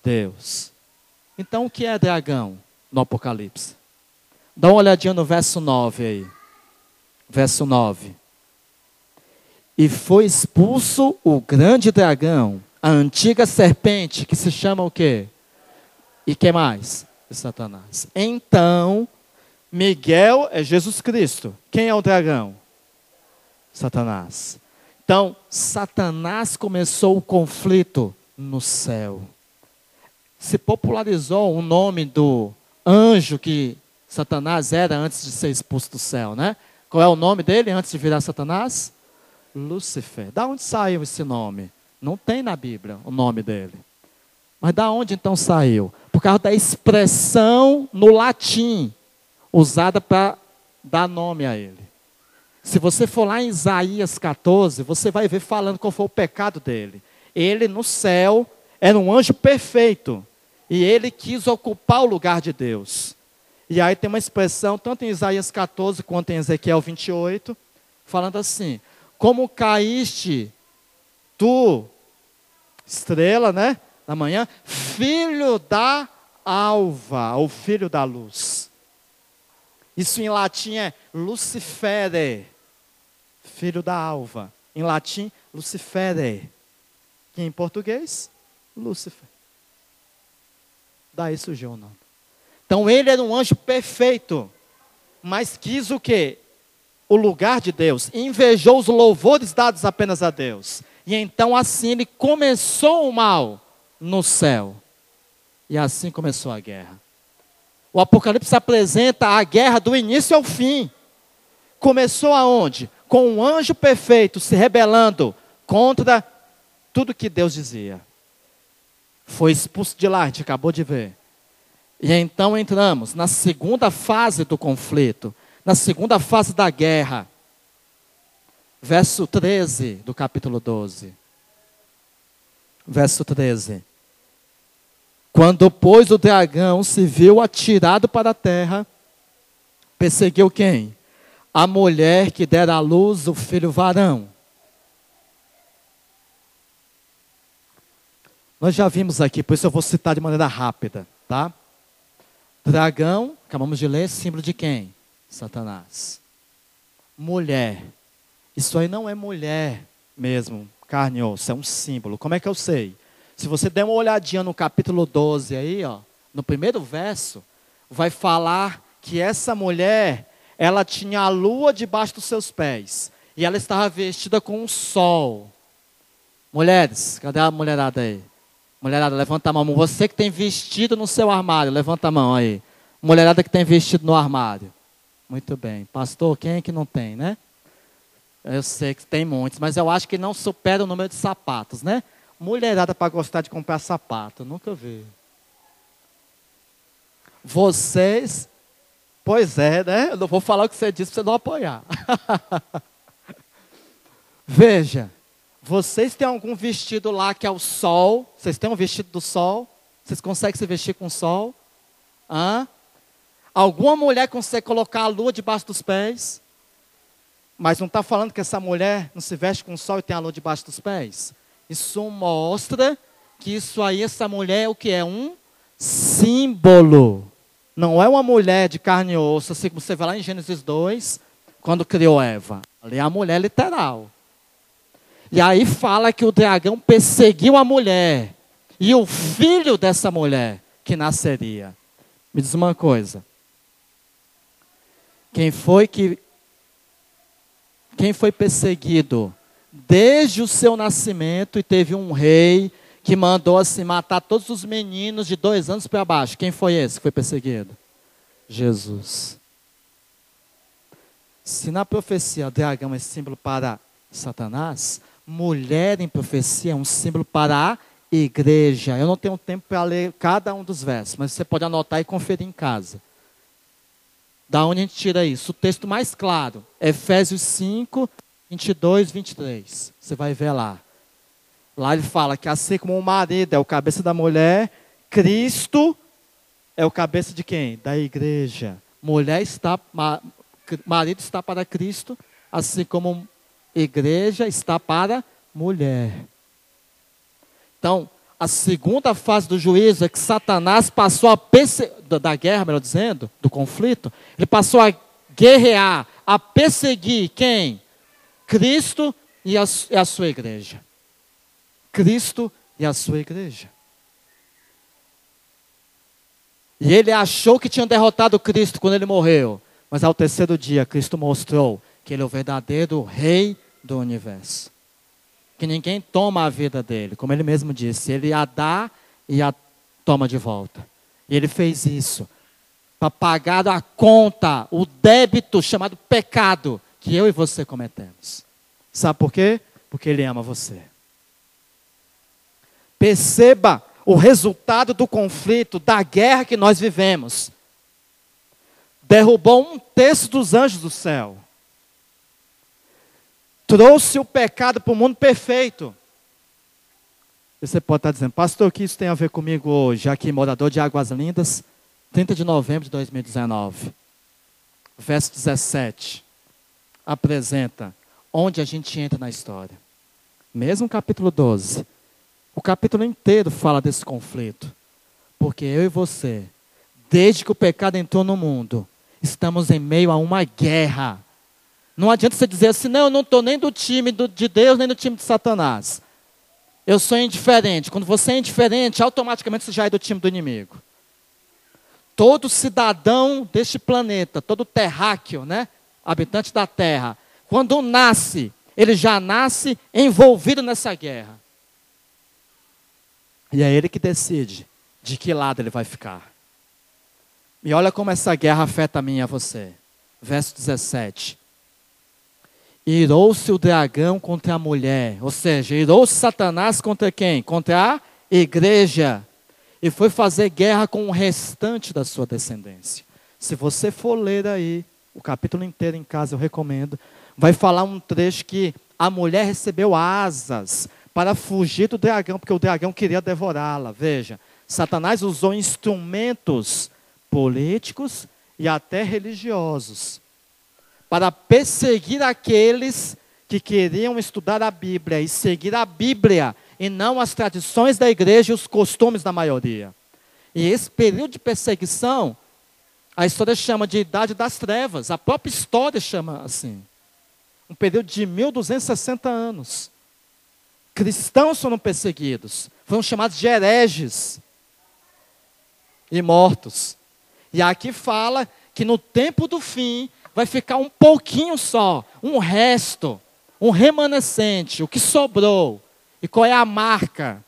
Deus. Então, o que é dragão no Apocalipse? Dá uma olhadinha no verso 9 aí. Verso 9. E foi expulso o grande dragão, a antiga serpente, que se chama o quê? E que mais? Satanás. Então, Miguel é Jesus Cristo. Quem é o dragão? Satanás. Então, Satanás começou o conflito no céu se popularizou o nome do anjo que Satanás era antes de ser expulso do céu, né? Qual é o nome dele antes de virar Satanás? Lúcifer. Da onde saiu esse nome? Não tem na Bíblia o nome dele. Mas da onde então saiu? Por causa da expressão no latim usada para dar nome a ele. Se você for lá em Isaías 14, você vai ver falando qual foi o pecado dele. Ele no céu era um anjo perfeito. E ele quis ocupar o lugar de Deus. E aí tem uma expressão, tanto em Isaías 14 quanto em Ezequiel 28, falando assim: Como caíste, tu, estrela, né? Da manhã, filho da alva, ou filho da luz. Isso em latim é Lucifere, filho da alva. Em latim, Lucifere. Que em português, Lúcifer. Daí surgiu o nome. Então ele era um anjo perfeito, mas quis o quê? O lugar de Deus, invejou os louvores dados apenas a Deus. E então assim ele começou o mal no céu. E assim começou a guerra. O Apocalipse apresenta a guerra do início ao fim. Começou aonde? Com um anjo perfeito se rebelando contra tudo que Deus dizia foi expulso de lá, a gente acabou de ver. E então entramos na segunda fase do conflito, na segunda fase da guerra. Verso 13 do capítulo 12. Verso 13. Quando, pois, o dragão se viu atirado para a terra, perseguiu quem? A mulher que dera à luz o filho varão. Nós já vimos aqui, por isso eu vou citar de maneira rápida, tá? Dragão, acabamos de ler, símbolo de quem? Satanás. Mulher. Isso aí não é mulher mesmo, carne e osso, é um símbolo. Como é que eu sei? Se você der uma olhadinha no capítulo 12 aí, ó, no primeiro verso, vai falar que essa mulher, ela tinha a lua debaixo dos seus pés. E ela estava vestida com o sol. Mulheres, cadê a mulherada aí? Mulherada, levanta a mão. Você que tem vestido no seu armário, levanta a mão aí. Mulherada que tem vestido no armário. Muito bem. Pastor, quem é que não tem, né? Eu sei que tem muitos, mas eu acho que não supera o número de sapatos, né? Mulherada para gostar de comprar sapato, nunca vi. Vocês, pois é, né? Eu não vou falar o que você disse para você não apoiar. (laughs) Veja, vocês têm algum vestido lá que é o sol? Vocês têm um vestido do sol? Vocês conseguem se vestir com o sol? Hã? Alguma mulher consegue colocar a lua debaixo dos pés? Mas não está falando que essa mulher não se veste com o sol e tem a lua debaixo dos pés? Isso mostra que isso aí, essa mulher é o que é? Um símbolo. Não é uma mulher de carne e osso, assim como você vê lá em Gênesis 2, quando criou Eva. Ali é a mulher literal. E aí fala que o dragão perseguiu a mulher e o filho dessa mulher que nasceria. Me diz uma coisa. Quem foi que quem foi perseguido desde o seu nascimento e teve um rei que mandou assim matar todos os meninos de dois anos para baixo? Quem foi esse que foi perseguido? Jesus. Se na profecia o dragão é símbolo para Satanás, mulher em profecia é um símbolo para a igreja. Eu não tenho tempo para ler cada um dos versos, mas você pode anotar e conferir em casa. Da onde a gente tira isso? O texto mais claro, Efésios 5, 22, 23. Você vai ver lá. Lá ele fala que assim como o marido é o cabeça da mulher, Cristo é o cabeça de quem? Da igreja. Mulher está, marido está para Cristo, assim como igreja está para mulher. Então, a segunda fase do juízo é que Satanás passou a perseguir, da guerra, melhor dizendo, do conflito, ele passou a guerrear, a perseguir quem? Cristo e a, e a sua igreja. Cristo e a sua igreja. E ele achou que tinha derrotado Cristo quando ele morreu. Mas ao terceiro dia, Cristo mostrou que ele é o verdadeiro rei do universo que ninguém toma a vida dele, como ele mesmo disse, ele a dá e a toma de volta. E ele fez isso para pagar a conta, o débito chamado pecado que eu e você cometemos. Sabe por quê? Porque ele ama você. Perceba o resultado do conflito, da guerra que nós vivemos. Derrubou um terço dos anjos do céu trouxe o pecado para o mundo perfeito. Você pode estar dizendo, pastor, o que isso tem a ver comigo hoje, aqui, morador de Águas Lindas, 30 de novembro de 2019. Verso 17 apresenta onde a gente entra na história. Mesmo capítulo 12. O capítulo inteiro fala desse conflito. Porque eu e você, desde que o pecado entrou no mundo, estamos em meio a uma guerra não adianta você dizer assim, não, eu não estou nem do time de Deus, nem do time de Satanás. Eu sou indiferente. Quando você é indiferente, automaticamente você já é do time do inimigo. Todo cidadão deste planeta, todo terráqueo, né? habitante da terra, quando nasce, ele já nasce envolvido nessa guerra. E é ele que decide de que lado ele vai ficar. E olha como essa guerra afeta a mim e a você. Verso 17. Irou-se o dragão contra a mulher, ou seja, irou-se Satanás contra quem? Contra a igreja. E foi fazer guerra com o restante da sua descendência. Se você for ler aí, o capítulo inteiro em casa eu recomendo, vai falar um trecho que a mulher recebeu asas para fugir do dragão, porque o dragão queria devorá-la. Veja, Satanás usou instrumentos políticos e até religiosos para perseguir aqueles que queriam estudar a Bíblia e seguir a Bíblia e não as tradições da igreja e os costumes da maioria. E esse período de perseguição, a história chama de Idade das Trevas, a própria história chama assim. Um período de 1260 anos. Cristãos foram perseguidos, foram chamados de hereges e mortos. E aqui fala que no tempo do fim, vai ficar um pouquinho só, um resto, um remanescente, o que sobrou. E qual é a marca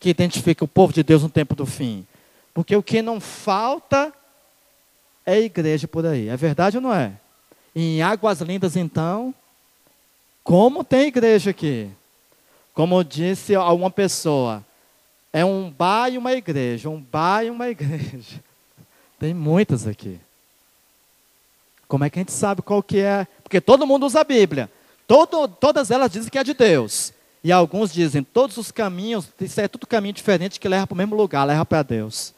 que identifica o povo de Deus no tempo do fim? Porque o que não falta é igreja por aí. É verdade ou não é? em Águas Lindas, então, como tem igreja aqui? Como disse uma pessoa, é um bar e uma igreja, um bar e uma (laughs) igreja. Tem muitas aqui. Como é que a gente sabe qual que é? Porque todo mundo usa a Bíblia. Todo, todas elas dizem que é de Deus. E alguns dizem, todos os caminhos, isso é tudo caminho diferente que leva para o mesmo lugar, leva para Deus.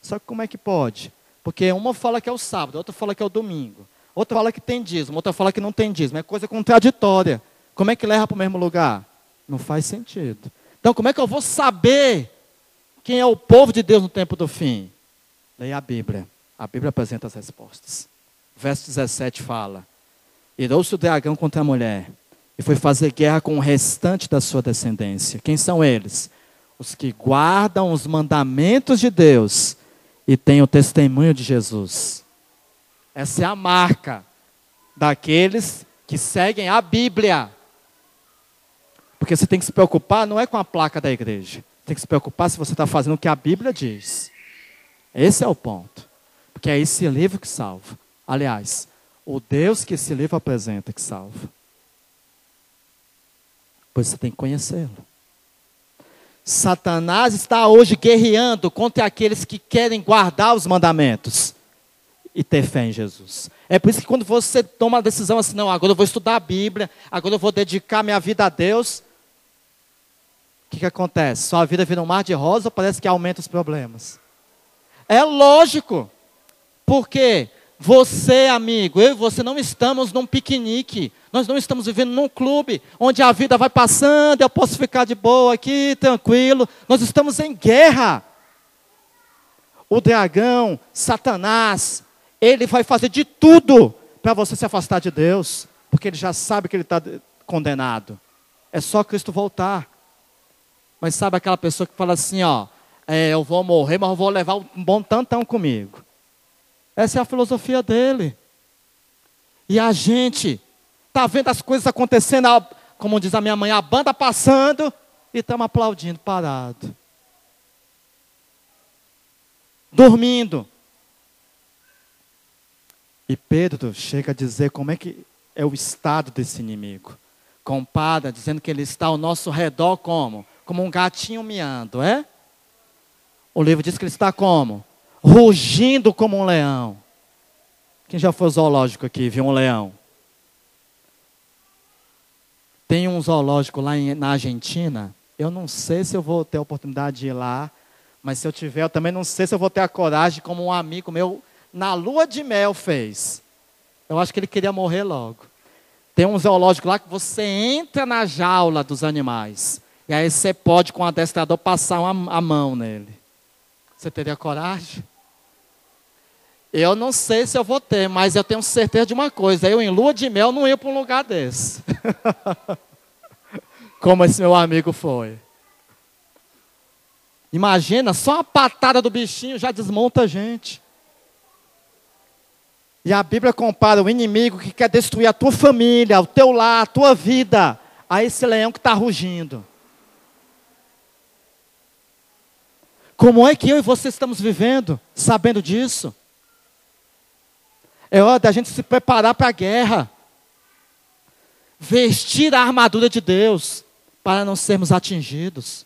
Só que como é que pode? Porque uma fala que é o sábado, outra fala que é o domingo. Outra fala que tem dízimo, outra fala que não tem dízimo. É coisa contraditória. Como é que leva para o mesmo lugar? Não faz sentido. Então, como é que eu vou saber quem é o povo de Deus no tempo do fim? Leia a Bíblia. A Bíblia apresenta as respostas. Verso 17 fala: Irou-se o dragão contra a mulher e foi fazer guerra com o restante da sua descendência. Quem são eles? Os que guardam os mandamentos de Deus e têm o testemunho de Jesus. Essa é a marca daqueles que seguem a Bíblia. Porque você tem que se preocupar não é com a placa da igreja. Tem que se preocupar se você está fazendo o que a Bíblia diz. Esse é o ponto. Porque é esse livro que salva. Aliás, o Deus que esse livro apresenta que salva. Pois você tem que conhecê-lo. Satanás está hoje guerreando contra aqueles que querem guardar os mandamentos e ter fé em Jesus. É por isso que quando você toma a decisão assim, não, agora eu vou estudar a Bíblia, agora eu vou dedicar minha vida a Deus, o que, que acontece? Sua vida vira um mar de rosa parece que aumenta os problemas? É lógico. Porque você, amigo, eu e você não estamos num piquenique. Nós não estamos vivendo num clube onde a vida vai passando, eu posso ficar de boa aqui, tranquilo. Nós estamos em guerra. O dragão, Satanás, ele vai fazer de tudo para você se afastar de Deus, porque ele já sabe que ele está condenado. É só Cristo voltar. Mas sabe aquela pessoa que fala assim, ó, é, eu vou morrer, mas eu vou levar um bom tantão comigo. Essa é a filosofia dele. E a gente está vendo as coisas acontecendo, como diz a minha mãe, a banda passando e estamos aplaudindo parado. Dormindo. E Pedro chega a dizer como é que é o estado desse inimigo. Compara, dizendo que ele está ao nosso redor como? Como um gatinho miando, é? O livro diz que ele está como? Rugindo como um leão. Quem já foi zoológico aqui, viu um leão? Tem um zoológico lá em, na Argentina. Eu não sei se eu vou ter a oportunidade de ir lá, mas se eu tiver, eu também não sei se eu vou ter a coragem, como um amigo meu na lua de mel fez. Eu acho que ele queria morrer logo. Tem um zoológico lá que você entra na jaula dos animais. E aí você pode, com o adestrador, passar uma, a mão nele. Você teria coragem? Eu não sei se eu vou ter, mas eu tenho certeza de uma coisa: eu em lua de mel não ia para um lugar desse. (laughs) Como esse meu amigo foi. Imagina, só a patada do bichinho já desmonta a gente. E a Bíblia compara o inimigo que quer destruir a tua família, o teu lar, a tua vida, a esse leão que está rugindo. Como é que eu e você estamos vivendo, sabendo disso? É hora da gente se preparar para a guerra. Vestir a armadura de Deus para não sermos atingidos.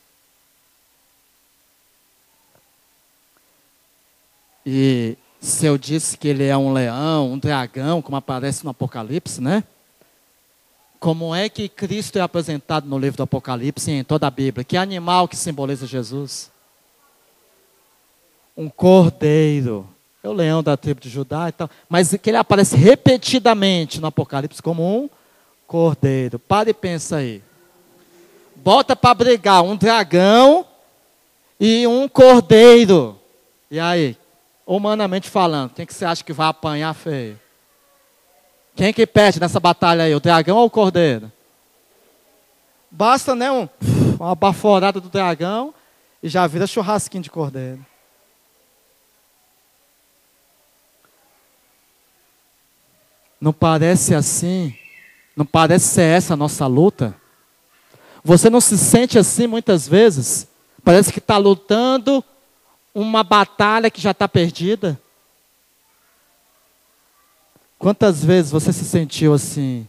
E se eu disse que ele é um leão, um dragão, como aparece no Apocalipse, né? Como é que Cristo é apresentado no livro do Apocalipse e em toda a Bíblia? Que animal que simboliza Jesus? Um cordeiro. É o leão da tribo de Judá e tal. Mas que ele aparece repetidamente no Apocalipse como um cordeiro. Para e pensa aí. Bota para brigar um dragão e um cordeiro. E aí, humanamente falando, quem que você acha que vai apanhar feio? Quem que perde nessa batalha aí, o dragão ou o cordeiro? Basta, né, um, uma baforada do dragão e já vira churrasquinho de cordeiro. Não parece assim? Não parece ser essa a nossa luta? Você não se sente assim muitas vezes? Parece que está lutando uma batalha que já está perdida? Quantas vezes você se sentiu assim,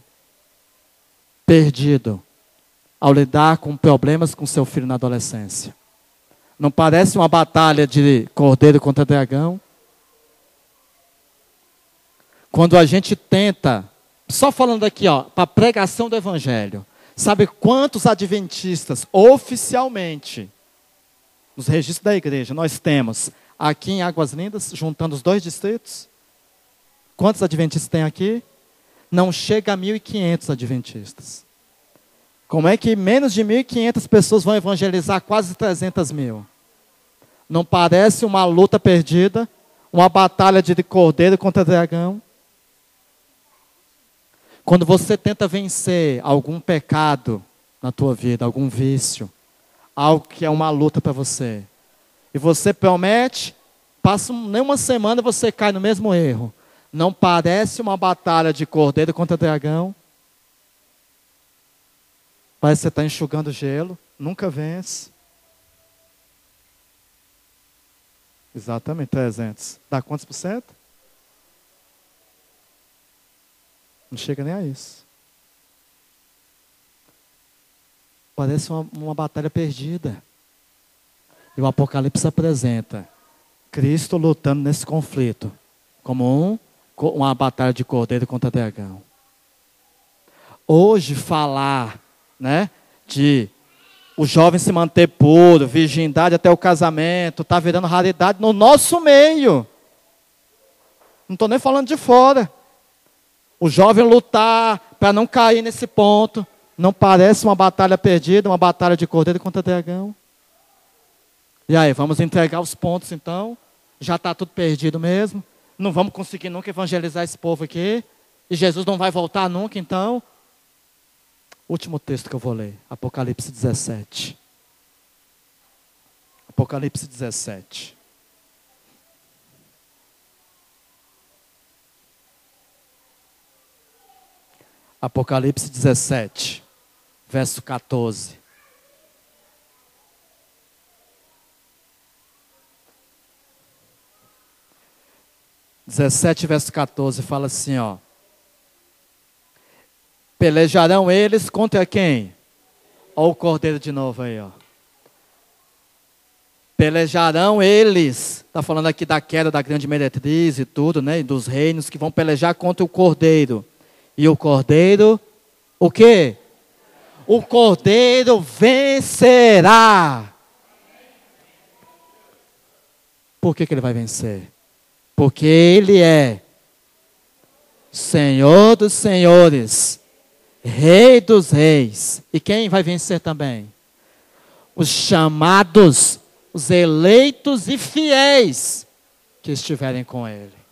perdido, ao lidar com problemas com seu filho na adolescência? Não parece uma batalha de cordeiro contra dragão? Quando a gente tenta, só falando aqui, ó, para pregação do evangelho, sabe quantos adventistas oficialmente nos registros da igreja, nós temos aqui em Águas Lindas, juntando os dois distritos. Quantos adventistas tem aqui? Não chega a 1.500 adventistas. Como é que menos de 1.500 pessoas vão evangelizar quase 300 mil? Não parece uma luta perdida? Uma batalha de cordeiro contra dragão? Quando você tenta vencer algum pecado na tua vida, algum vício, algo que é uma luta para você, e você promete, passa nem uma semana você cai no mesmo erro. Não parece uma batalha de cordeiro contra dragão? Parece que você está enxugando gelo, nunca vence. Exatamente, 300. Dá quantos por cento? Não chega nem a isso. Parece uma, uma batalha perdida. E o Apocalipse apresenta Cristo lutando nesse conflito como um, uma batalha de cordeiro contra dragão. Hoje falar, né, de o jovem se manter puro, virgindade até o casamento, está virando raridade no nosso meio. Não estou nem falando de fora. O jovem lutar para não cair nesse ponto. Não parece uma batalha perdida, uma batalha de cordeiro contra dragão? E aí, vamos entregar os pontos então? Já está tudo perdido mesmo? Não vamos conseguir nunca evangelizar esse povo aqui? E Jesus não vai voltar nunca então? Último texto que eu vou ler, Apocalipse 17. Apocalipse 17. Apocalipse 17, verso 14. Dezessete, verso 14, fala assim, ó. Pelejarão eles contra quem? Olha o cordeiro de novo aí, ó. Pelejarão eles. Está falando aqui da queda da grande meretriz e tudo, né? E dos reinos que vão pelejar contra o cordeiro. E o cordeiro, o quê? O cordeiro vencerá. Por que, que ele vai vencer? Porque ele é Senhor dos senhores, Rei dos reis. E quem vai vencer também? Os chamados, os eleitos e fiéis que estiverem com ele.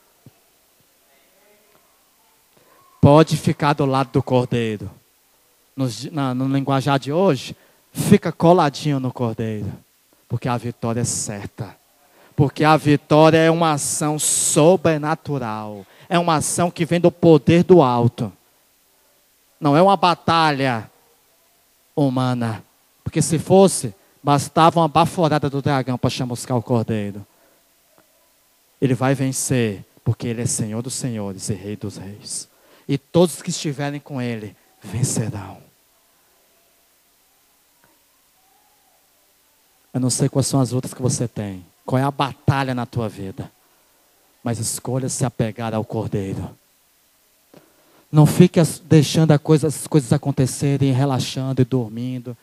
Pode ficar do lado do cordeiro. No, na, no linguajar de hoje, fica coladinho no cordeiro. Porque a vitória é certa. Porque a vitória é uma ação sobrenatural. É uma ação que vem do poder do alto. Não é uma batalha humana. Porque se fosse, bastava uma baforada do dragão para chamuscar o cordeiro. Ele vai vencer, porque ele é Senhor dos senhores e Rei dos reis e todos que estiverem com Ele vencerão. Eu não sei quais são as lutas que você tem, qual é a batalha na tua vida, mas escolha se apegar ao Cordeiro. Não fique deixando coisa, as coisas acontecerem, relaxando e dormindo,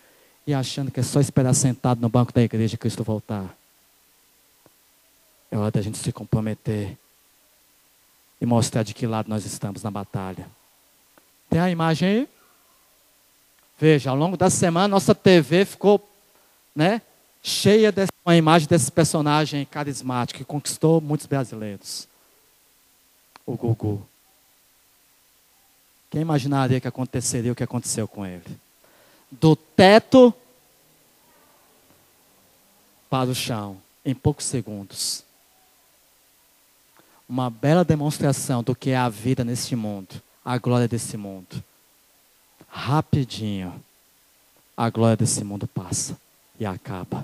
e achando que é só esperar sentado no banco da igreja Cristo voltar. É hora da gente se comprometer e mostrar de que lado nós estamos na batalha. Tem a imagem aí? Veja, ao longo da semana nossa TV ficou, né, cheia de uma imagem desse personagem carismático que conquistou muitos brasileiros. O Gugu. Quem imaginaria que aconteceria o que aconteceu com ele? Do teto para o chão, em poucos segundos uma bela demonstração do que é a vida neste mundo, a glória desse mundo. Rapidinho, a glória desse mundo passa e acaba.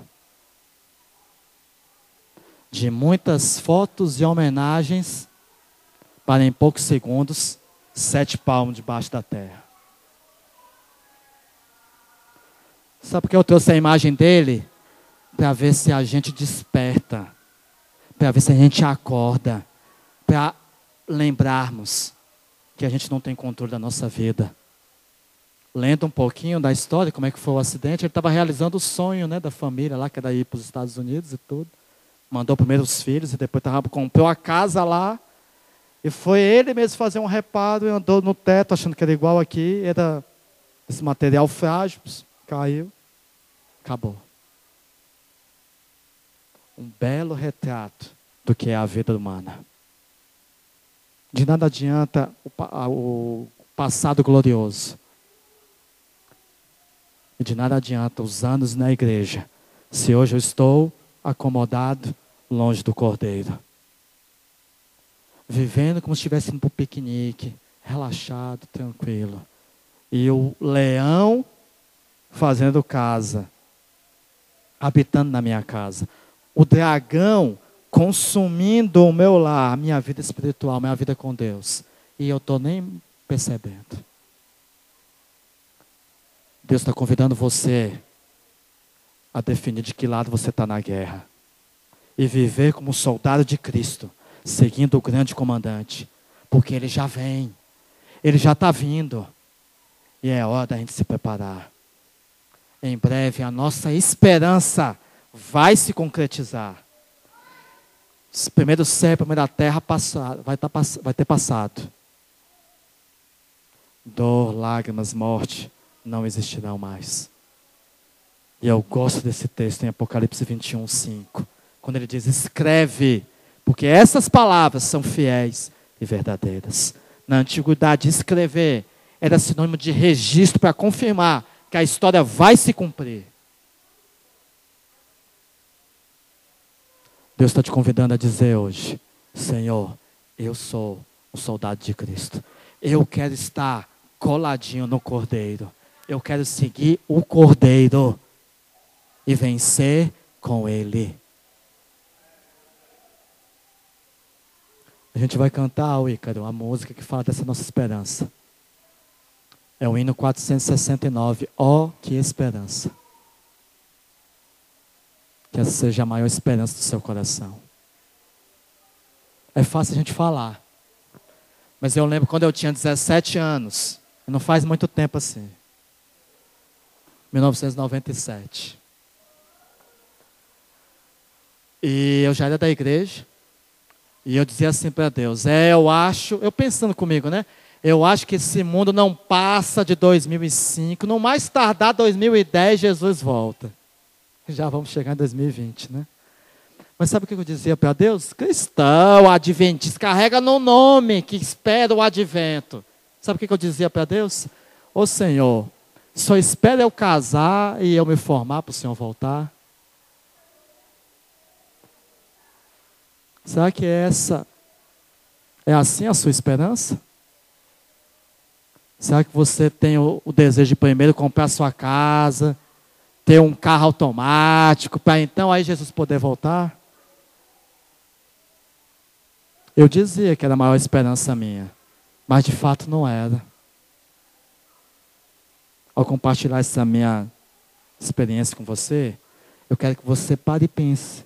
De muitas fotos e homenagens, para em poucos segundos, sete palmos debaixo da terra. Sabe por que eu trouxe a imagem dele? Para ver se a gente desperta, para ver se a gente acorda para lembrarmos que a gente não tem controle da nossa vida. Lendo um pouquinho da história, como é que foi o acidente, ele estava realizando o sonho né, da família lá, que era ir para os Estados Unidos e tudo. Mandou primeiro os filhos e depois tava, comprou a casa lá. E foi ele mesmo fazer um reparo e andou no teto, achando que era igual aqui. Era Esse material frágil caiu, acabou. Um belo retrato do que é a vida humana. De nada adianta o, passado glorioso. De nada adianta os anos na igreja, se hoje eu estou acomodado longe do cordeiro. Vivendo como se estivesse indo para o piquenique, relaxado, tranquilo. E o leão fazendo casa, habitando na minha casa. O dragão consumindo o meu lar, a minha vida espiritual, a minha vida com Deus. E eu estou nem percebendo. Deus está convidando você a definir de que lado você está na guerra. E viver como soldado de Cristo, seguindo o grande comandante. Porque ele já vem. Ele já está vindo. E é hora da gente se preparar. Em breve a nossa esperança vai se concretizar. Primeiro céu, primeira terra vai, tá, vai ter passado. Dor, lágrimas, morte não existirão mais. E eu gosto desse texto em Apocalipse 21, 5. Quando ele diz: escreve, porque essas palavras são fiéis e verdadeiras. Na antiguidade, escrever era sinônimo de registro para confirmar que a história vai se cumprir. Deus está te convidando a dizer hoje: Senhor, eu sou um soldado de Cristo. Eu quero estar coladinho no Cordeiro. Eu quero seguir o Cordeiro e vencer com Ele. A gente vai cantar, o Ícaro, a música que fala dessa nossa esperança. É o hino 469. Ó, oh, que esperança. Que essa seja a maior esperança do seu coração. É fácil a gente falar. Mas eu lembro quando eu tinha 17 anos. Não faz muito tempo assim. 1997. E eu já era da igreja. E eu dizia assim para Deus: É, eu acho, eu pensando comigo, né? Eu acho que esse mundo não passa de 2005. No mais tardar 2010, Jesus volta. Já vamos chegar em 2020, né? Mas sabe o que eu dizia para Deus? Cristão, adventista, carrega no nome que espera o advento. Sabe o que eu dizia para Deus? Ô Senhor, só espera eu casar e eu me formar para o Senhor voltar? Será que é essa é assim a sua esperança? Será que você tem o, o desejo de primeiro comprar sua casa, ter um carro automático, para então aí Jesus poder voltar? Eu dizia que era a maior esperança minha. Mas de fato não era. Ao compartilhar essa minha experiência com você, eu quero que você pare e pense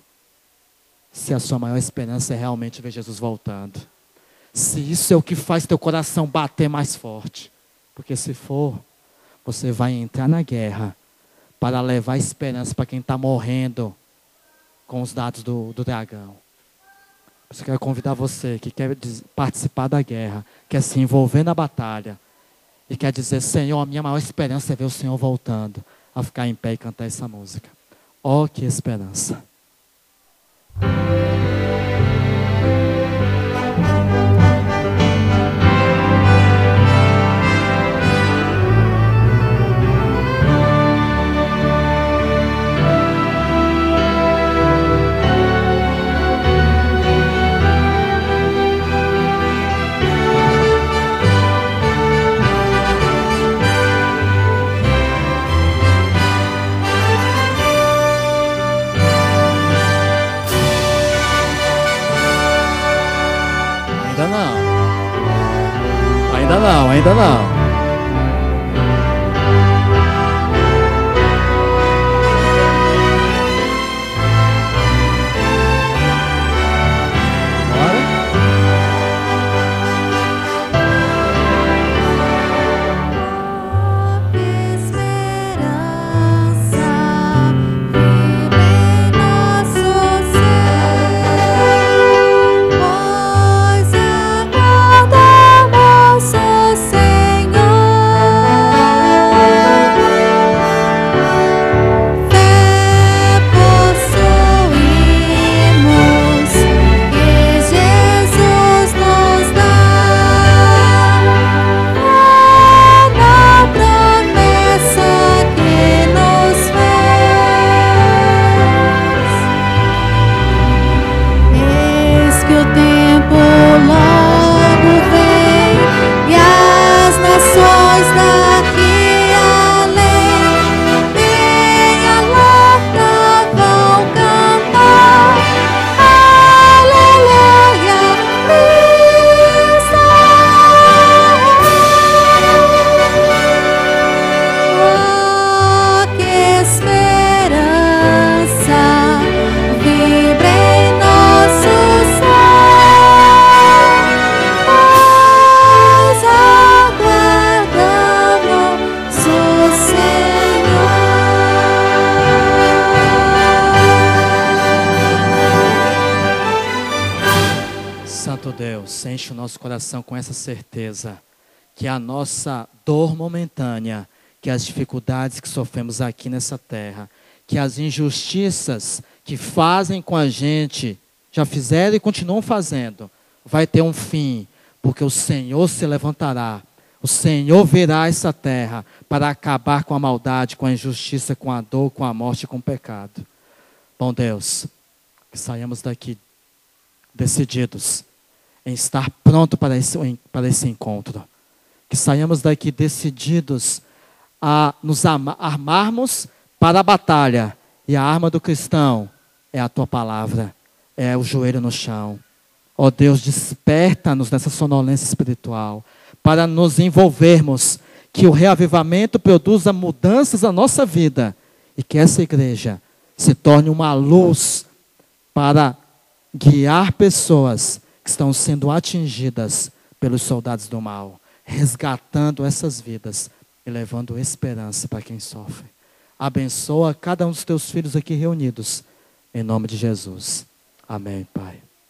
se a sua maior esperança é realmente ver Jesus voltando. Se isso é o que faz teu coração bater mais forte. Porque se for, você vai entrar na guerra para levar esperança para quem está morrendo com os dados do, do dragão. Eu quero convidar você que quer participar da guerra, quer se envolver na batalha e quer dizer: Senhor, a minha maior esperança é ver o Senhor voltando, a ficar em pé e cantar essa música. Oh, que esperança! Não, ainda não. Coração com essa certeza que a nossa dor momentânea, que as dificuldades que sofremos aqui nessa terra, que as injustiças que fazem com a gente, já fizeram e continuam fazendo, vai ter um fim, porque o Senhor se levantará, o Senhor virá essa terra para acabar com a maldade, com a injustiça, com a dor, com a morte com o pecado. Bom Deus, que saiamos daqui decididos em estar pronto para esse, para esse encontro. Que saiamos daqui decididos a nos armarmos para a batalha. E a arma do cristão é a tua palavra, é o joelho no chão. Ó oh Deus, desperta-nos nessa sonolência espiritual para nos envolvermos, que o reavivamento produza mudanças na nossa vida e que essa igreja se torne uma luz para guiar pessoas que estão sendo atingidas pelos soldados do mal, resgatando essas vidas e levando esperança para quem sofre. Abençoa cada um dos teus filhos aqui reunidos, em nome de Jesus. Amém, Pai.